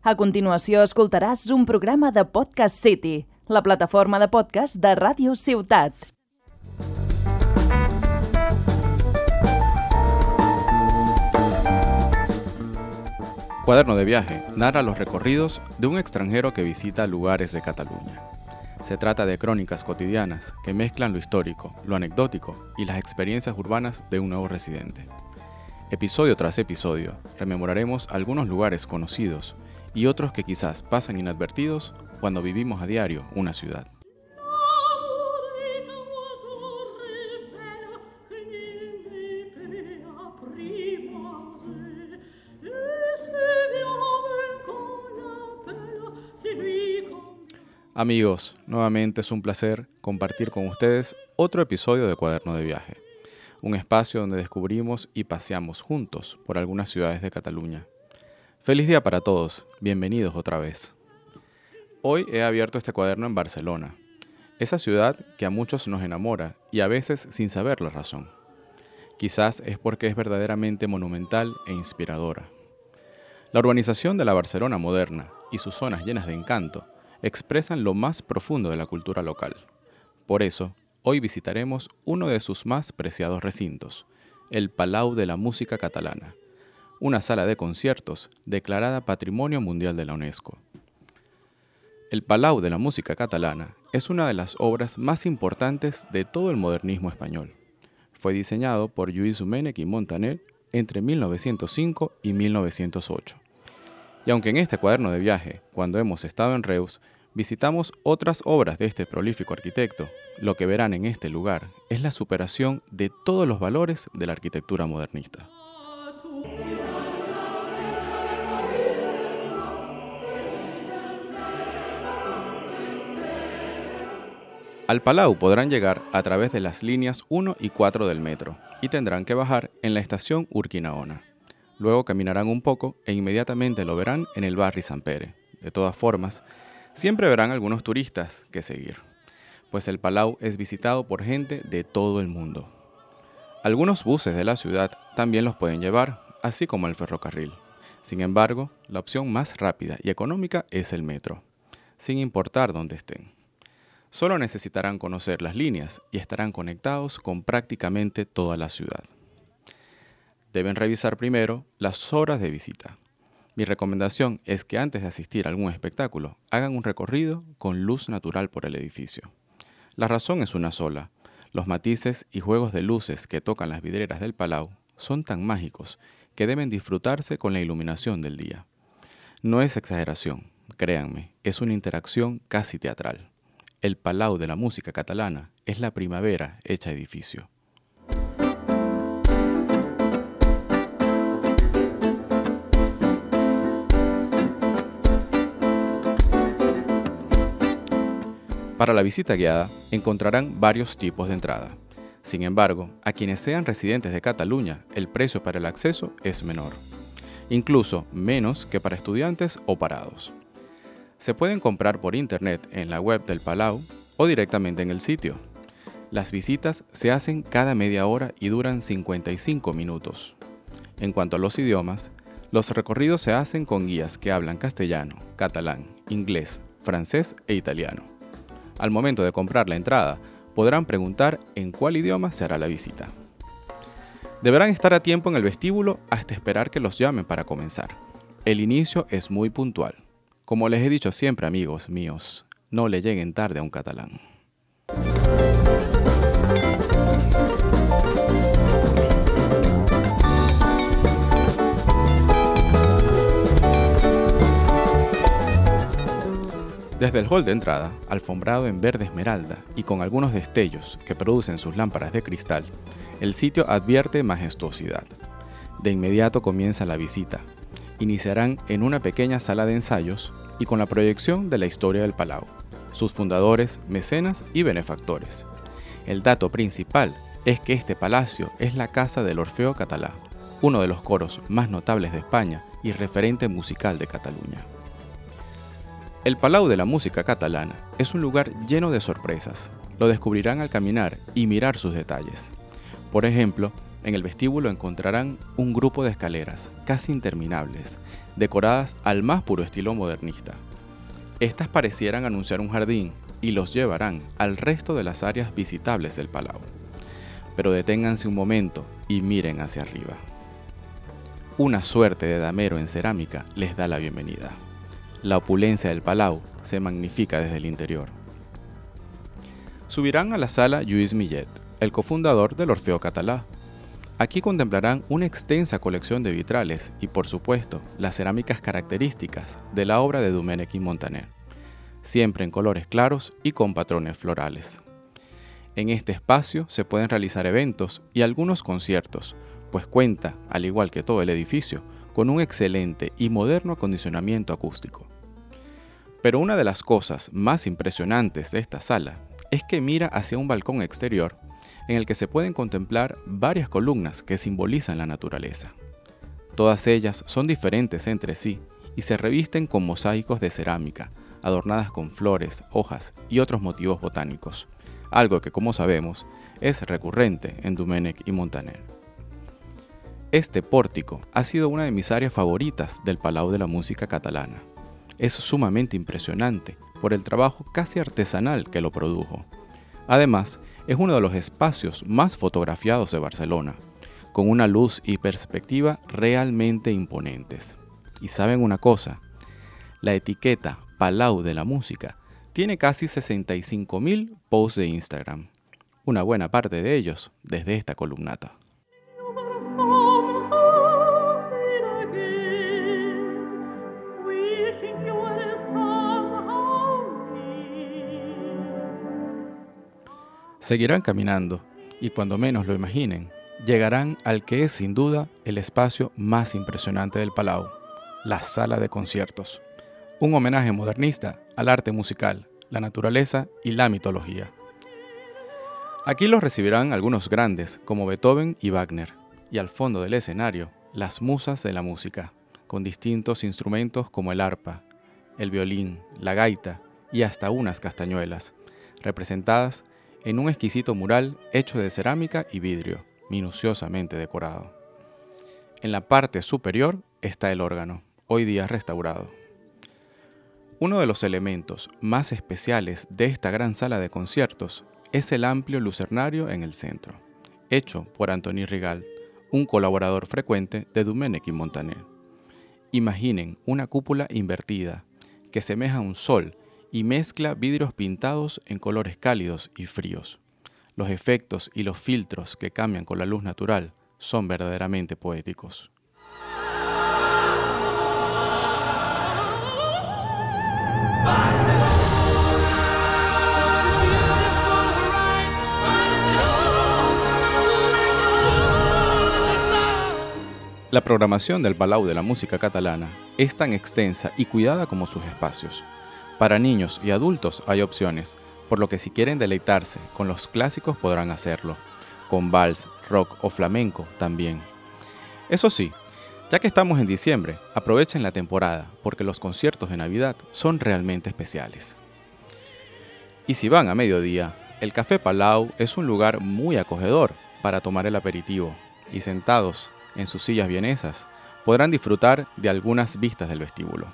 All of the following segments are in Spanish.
A continuació escoltaràs un programa de Podcast City, la plataforma de podcast de Ràdio Ciutat. Cuaderno de viaje narra los recorridos de un extranjero que visita lugares de Cataluña. Se trata de crónicas cotidianas que mezclan lo histórico, lo anecdótico y las experiencias urbanas de un nuevo residente. Episodio tras episodio, rememoraremos algunos lugares conocidos y otros que quizás pasan inadvertidos cuando vivimos a diario una ciudad. Amigos, nuevamente es un placer compartir con ustedes otro episodio de Cuaderno de Viaje, un espacio donde descubrimos y paseamos juntos por algunas ciudades de Cataluña. Feliz día para todos, bienvenidos otra vez. Hoy he abierto este cuaderno en Barcelona, esa ciudad que a muchos nos enamora y a veces sin saber la razón. Quizás es porque es verdaderamente monumental e inspiradora. La urbanización de la Barcelona moderna y sus zonas llenas de encanto expresan lo más profundo de la cultura local. Por eso, hoy visitaremos uno de sus más preciados recintos, el Palau de la Música Catalana, una sala de conciertos declarada Patrimonio Mundial de la UNESCO. El Palau de la Música Catalana es una de las obras más importantes de todo el modernismo español. Fue diseñado por Lluís Domènech y Montaner entre 1905 y 1908. Y aunque en este cuaderno de viaje, cuando hemos estado en Reus, visitamos otras obras de este prolífico arquitecto, lo que verán en este lugar es la superación de todos los valores de la arquitectura modernista. Al Palau podrán llegar a través de las líneas 1 y 4 del metro y tendrán que bajar en la estación Urquinaona. Luego caminarán un poco e inmediatamente lo verán en el barrio San Pere. De todas formas, siempre verán algunos turistas que seguir, pues el Palau es visitado por gente de todo el mundo. Algunos buses de la ciudad también los pueden llevar, así como el ferrocarril. Sin embargo, la opción más rápida y económica es el metro, sin importar dónde estén. Solo necesitarán conocer las líneas y estarán conectados con prácticamente toda la ciudad. Deben revisar primero las horas de visita. Mi recomendación es que antes de asistir a algún espectáculo hagan un recorrido con luz natural por el edificio. La razón es una sola. Los matices y juegos de luces que tocan las vidrieras del Palau son tan mágicos que deben disfrutarse con la iluminación del día. No es exageración, créanme, es una interacción casi teatral. El Palau de la música catalana es la primavera hecha edificio. Para la visita guiada encontrarán varios tipos de entrada. Sin embargo, a quienes sean residentes de Cataluña, el precio para el acceso es menor, incluso menos que para estudiantes o parados se pueden comprar por internet en la web del Palau o directamente en el sitio. Las visitas se hacen cada media hora y duran 55 minutos. En cuanto a los idiomas, los recorridos se hacen con guías que hablan castellano, catalán, inglés, francés e italiano. Al momento de comprar la entrada, podrán preguntar en cuál idioma se hará la visita. Deberán estar a tiempo en el vestíbulo hasta esperar que los llamen para comenzar. El inicio es muy puntual. Como les he dicho siempre, amigos míos, no le lleguen tarde a un catalán. Desde el hall de entrada, alfombrado en verde esmeralda y con algunos destellos que producen sus lámparas de cristal, el sitio advierte majestuosidad. De inmediato comienza la visita, iniciarán en una pequeña sala de ensayos y con la proyección de la historia del Palau, sus fundadores, mecenas y benefactores. El dato principal es que este palacio es la casa del Orfeo Catalá, uno de los coros más notables de España y referente musical de Cataluña. El Palau de la Música Catalana es un lugar lleno de sorpresas. Lo descubrirán al caminar y mirar sus detalles. Por ejemplo, en el vestíbulo encontrarán un grupo de escaleras casi interminables, decoradas al más puro estilo modernista. Estas parecieran anunciar un jardín y los llevarán al resto de las áreas visitables del palau. Pero deténganse un momento y miren hacia arriba. Una suerte de damero en cerámica les da la bienvenida. La opulencia del palau se magnifica desde el interior. Subirán a la sala Lluís Millet, el cofundador del Orfeo Catalá. Aquí contemplarán una extensa colección de vitrales y, por supuesto, las cerámicas características de la obra de Domènech y Montaner, siempre en colores claros y con patrones florales. En este espacio se pueden realizar eventos y algunos conciertos, pues cuenta, al igual que todo el edificio, con un excelente y moderno acondicionamiento acústico. Pero una de las cosas más impresionantes de esta sala es que mira hacia un balcón exterior en el que se pueden contemplar varias columnas que simbolizan la naturaleza. Todas ellas son diferentes entre sí y se revisten con mosaicos de cerámica, adornadas con flores, hojas y otros motivos botánicos, algo que como sabemos es recurrente en Dumenech y Montaner. Este pórtico ha sido una de mis áreas favoritas del Palau de la Música Catalana. Es sumamente impresionante por el trabajo casi artesanal que lo produjo. Además, es uno de los espacios más fotografiados de Barcelona, con una luz y perspectiva realmente imponentes. Y saben una cosa, la etiqueta Palau de la Música tiene casi 65.000 posts de Instagram, una buena parte de ellos desde esta columnata. Seguirán caminando y cuando menos lo imaginen, llegarán al que es sin duda el espacio más impresionante del Palau, la sala de conciertos. Un homenaje modernista al arte musical, la naturaleza y la mitología. Aquí los recibirán algunos grandes como Beethoven y Wagner, y al fondo del escenario, las musas de la música, con distintos instrumentos como el arpa, el violín, la gaita y hasta unas castañuelas, representadas en un exquisito mural hecho de cerámica y vidrio, minuciosamente decorado. En la parte superior está el órgano, hoy día restaurado. Uno de los elementos más especiales de esta gran sala de conciertos es el amplio lucernario en el centro, hecho por Antoni Rigal, un colaborador frecuente de Dumenech y Montaner. Imaginen una cúpula invertida que semeja a un sol y mezcla vidrios pintados en colores cálidos y fríos. Los efectos y los filtros que cambian con la luz natural son verdaderamente poéticos. La programación del Palau de la música catalana es tan extensa y cuidada como sus espacios. Para niños y adultos hay opciones, por lo que si quieren deleitarse con los clásicos podrán hacerlo, con vals, rock o flamenco también. Eso sí, ya que estamos en diciembre, aprovechen la temporada porque los conciertos de Navidad son realmente especiales. Y si van a mediodía, el Café Palau es un lugar muy acogedor para tomar el aperitivo y sentados en sus sillas vienesas podrán disfrutar de algunas vistas del vestíbulo.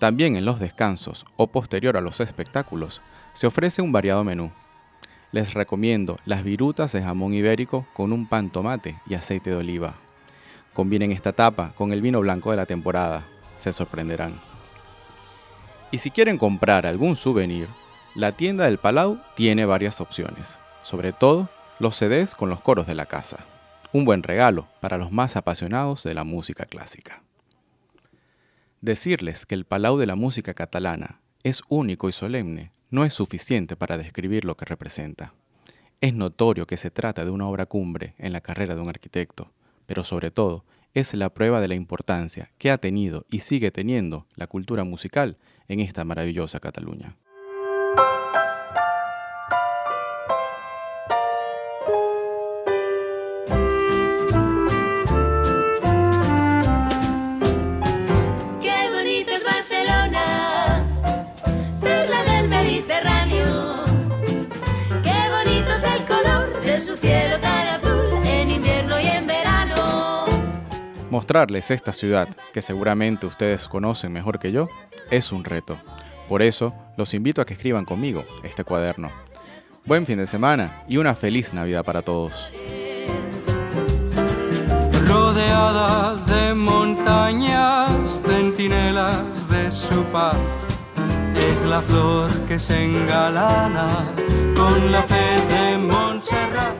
También en los descansos o posterior a los espectáculos se ofrece un variado menú. Les recomiendo las virutas de jamón ibérico con un pan tomate y aceite de oliva. Combinen esta tapa con el vino blanco de la temporada, se sorprenderán. Y si quieren comprar algún souvenir, la tienda del Palau tiene varias opciones, sobre todo los CDs con los coros de la casa. Un buen regalo para los más apasionados de la música clásica. Decirles que el Palau de la música catalana es único y solemne no es suficiente para describir lo que representa. Es notorio que se trata de una obra cumbre en la carrera de un arquitecto, pero sobre todo es la prueba de la importancia que ha tenido y sigue teniendo la cultura musical en esta maravillosa Cataluña. Mostrarles esta ciudad, que seguramente ustedes conocen mejor que yo, es un reto. Por eso, los invito a que escriban conmigo este cuaderno. Buen fin de semana y una feliz Navidad para todos. Rodeada de montañas, centinelas de su paz, es la flor que se engalana con la fe de Montserrat.